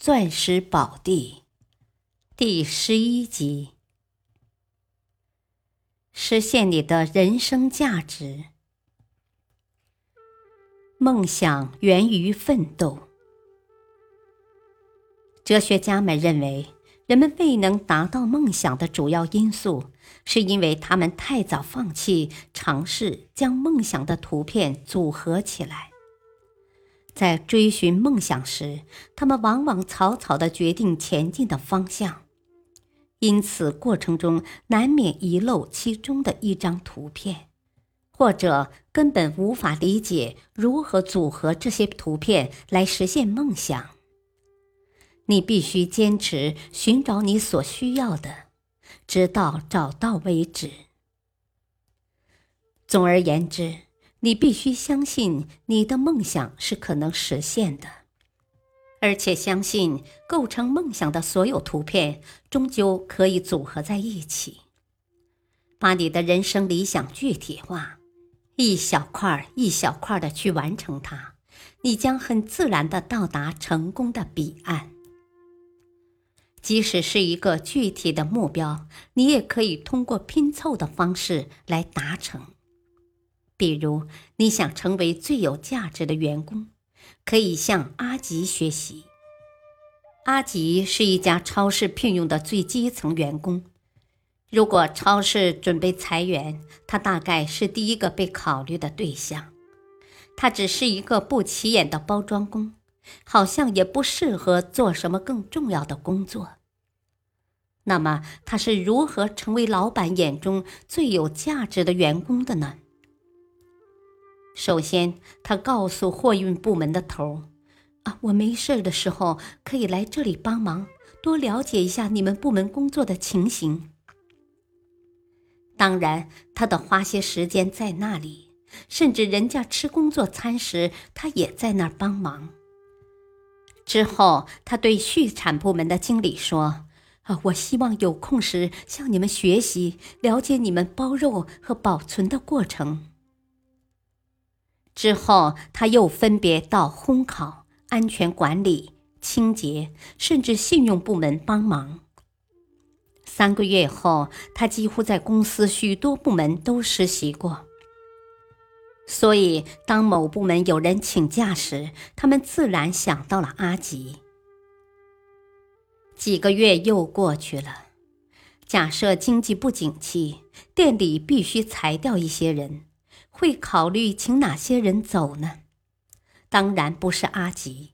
钻石宝地，第十一集。实现你的人生价值。梦想源于奋斗。哲学家们认为，人们未能达到梦想的主要因素，是因为他们太早放弃尝试将梦想的图片组合起来。在追寻梦想时，他们往往草草的决定前进的方向，因此过程中难免遗漏其中的一张图片，或者根本无法理解如何组合这些图片来实现梦想。你必须坚持寻找你所需要的，直到找到为止。总而言之。你必须相信你的梦想是可能实现的，而且相信构成梦想的所有图片终究可以组合在一起。把你的人生理想具体化，一小块一小块的去完成它，你将很自然的到达成功的彼岸。即使是一个具体的目标，你也可以通过拼凑的方式来达成。比如，你想成为最有价值的员工，可以向阿吉学习。阿吉是一家超市聘用的最基层员工。如果超市准备裁员，他大概是第一个被考虑的对象。他只是一个不起眼的包装工，好像也不适合做什么更重要的工作。那么，他是如何成为老板眼中最有价值的员工的呢？首先，他告诉货运部门的头儿啊，我没事的时候可以来这里帮忙，多了解一下你们部门工作的情形。当然，他得花些时间在那里，甚至人家吃工作餐时，他也在那儿帮忙。之后，他对畜产部门的经理说：“啊，我希望有空时向你们学习，了解你们包肉和保存的过程。”之后，他又分别到烘烤、安全管理、清洁，甚至信用部门帮忙。三个月后，他几乎在公司许多部门都实习过。所以，当某部门有人请假时，他们自然想到了阿吉。几个月又过去了，假设经济不景气，店里必须裁掉一些人。会考虑请哪些人走呢？当然不是阿吉。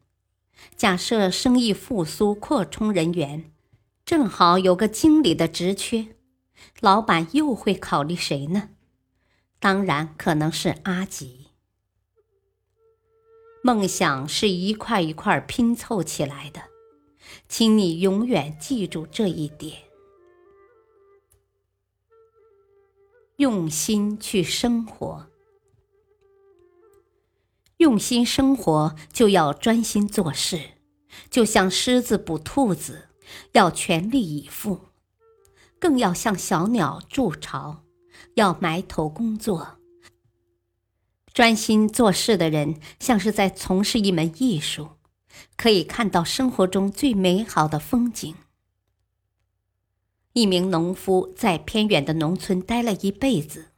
假设生意复苏，扩充人员，正好有个经理的职缺，老板又会考虑谁呢？当然可能是阿吉。梦想是一块一块拼凑起来的，请你永远记住这一点。用心去生活。用心生活，就要专心做事，就像狮子捕兔子，要全力以赴；更要像小鸟筑巢，要埋头工作。专心做事的人，像是在从事一门艺术，可以看到生活中最美好的风景。一名农夫在偏远的农村待了一辈子，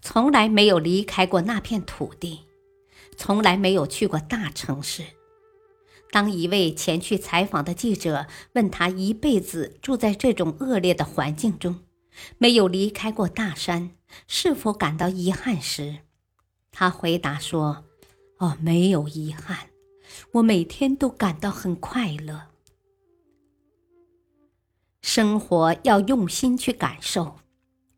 从来没有离开过那片土地。从来没有去过大城市。当一位前去采访的记者问他一辈子住在这种恶劣的环境中，没有离开过大山，是否感到遗憾时，他回答说：“哦，没有遗憾，我每天都感到很快乐。生活要用心去感受，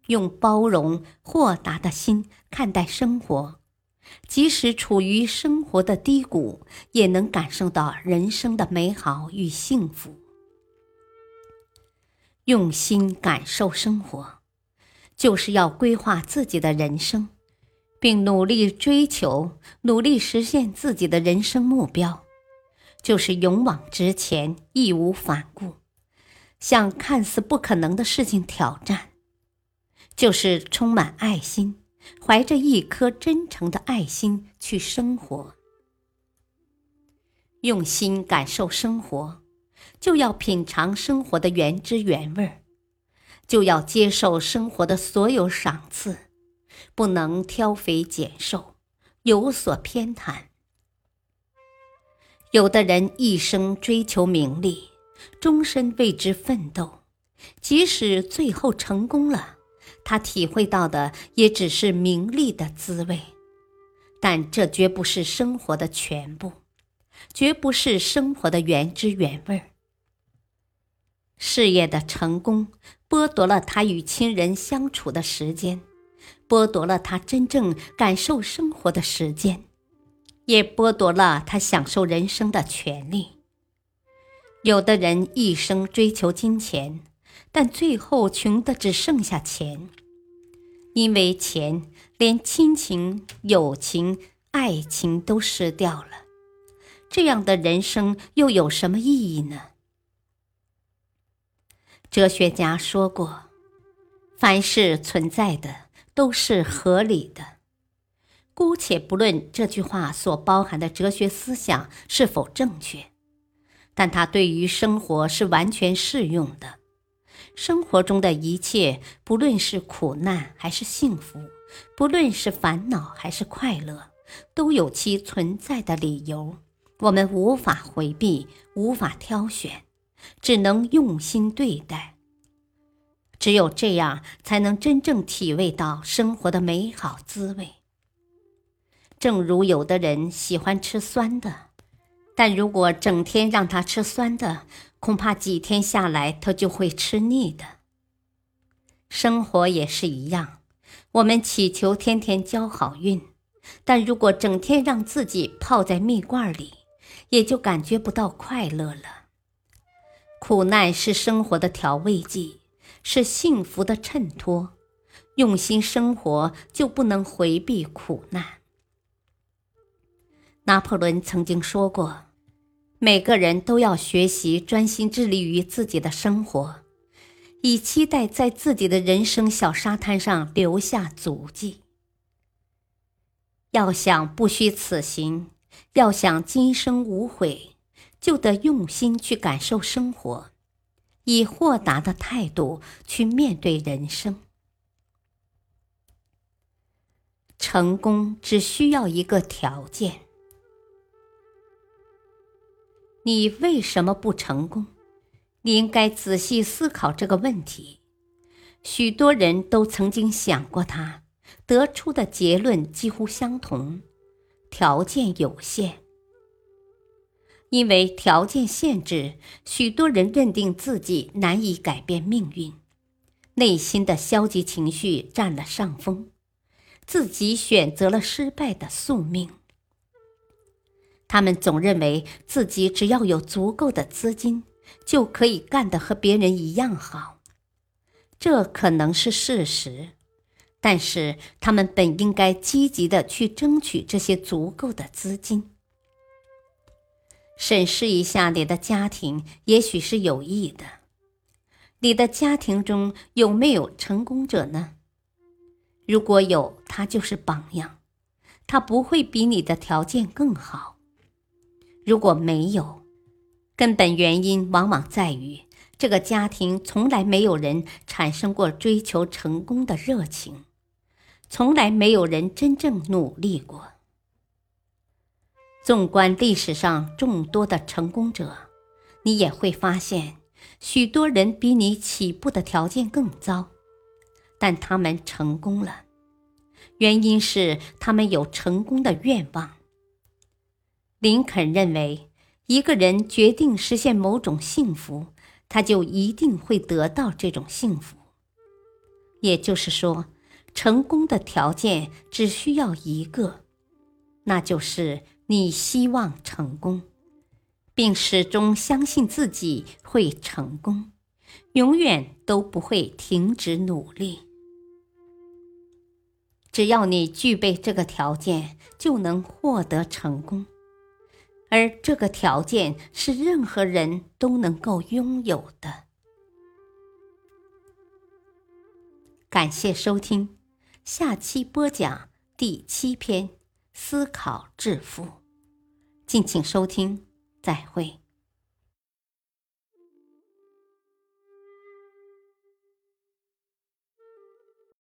用包容豁达的心看待生活。”即使处于生活的低谷，也能感受到人生的美好与幸福。用心感受生活，就是要规划自己的人生，并努力追求、努力实现自己的人生目标，就是勇往直前、义无反顾，向看似不可能的事情挑战，就是充满爱心，怀着一颗真诚的爱心去生活。用心感受生活，就要品尝生活的原汁原味儿，就要接受生活的所有赏赐，不能挑肥拣瘦，有所偏袒。有的人一生追求名利，终身为之奋斗，即使最后成功了，他体会到的也只是名利的滋味，但这绝不是生活的全部。绝不是生活的原汁原味儿。事业的成功剥夺了他与亲人相处的时间，剥夺了他真正感受生活的时间，也剥夺了他享受人生的权利。有的人一生追求金钱，但最后穷的只剩下钱，因为钱连亲情、友情、爱情都失掉了。这样的人生又有什么意义呢？哲学家说过：“凡是存在的都是合理的。”姑且不论这句话所包含的哲学思想是否正确，但它对于生活是完全适用的。生活中的一切，不论是苦难还是幸福，不论是烦恼还是快乐，都有其存在的理由。我们无法回避，无法挑选，只能用心对待。只有这样，才能真正体味到生活的美好滋味。正如有的人喜欢吃酸的，但如果整天让他吃酸的，恐怕几天下来他就会吃腻的。生活也是一样，我们祈求天天交好运，但如果整天让自己泡在蜜罐里，也就感觉不到快乐了。苦难是生活的调味剂，是幸福的衬托。用心生活，就不能回避苦难。拿破仑曾经说过：“每个人都要学习专心致力于自己的生活，以期待在自己的人生小沙滩上留下足迹。要想不虚此行。”要想今生无悔，就得用心去感受生活，以豁达的态度去面对人生。成功只需要一个条件。你为什么不成功？你应该仔细思考这个问题。许多人都曾经想过它，得出的结论几乎相同。条件有限，因为条件限制，许多人认定自己难以改变命运，内心的消极情绪占了上风，自己选择了失败的宿命。他们总认为自己只要有足够的资金，就可以干得和别人一样好，这可能是事实。但是，他们本应该积极的去争取这些足够的资金。审视一下你的家庭，也许是有益的。你的家庭中有没有成功者呢？如果有，他就是榜样，他不会比你的条件更好。如果没有，根本原因往往在于这个家庭从来没有人产生过追求成功的热情。从来没有人真正努力过。纵观历史上众多的成功者，你也会发现，许多人比你起步的条件更糟，但他们成功了。原因是他们有成功的愿望。林肯认为，一个人决定实现某种幸福，他就一定会得到这种幸福。也就是说。成功的条件只需要一个，那就是你希望成功，并始终相信自己会成功，永远都不会停止努力。只要你具备这个条件，就能获得成功，而这个条件是任何人都能够拥有的。感谢收听，下期播讲第七篇：思考致富。敬请收听，再会。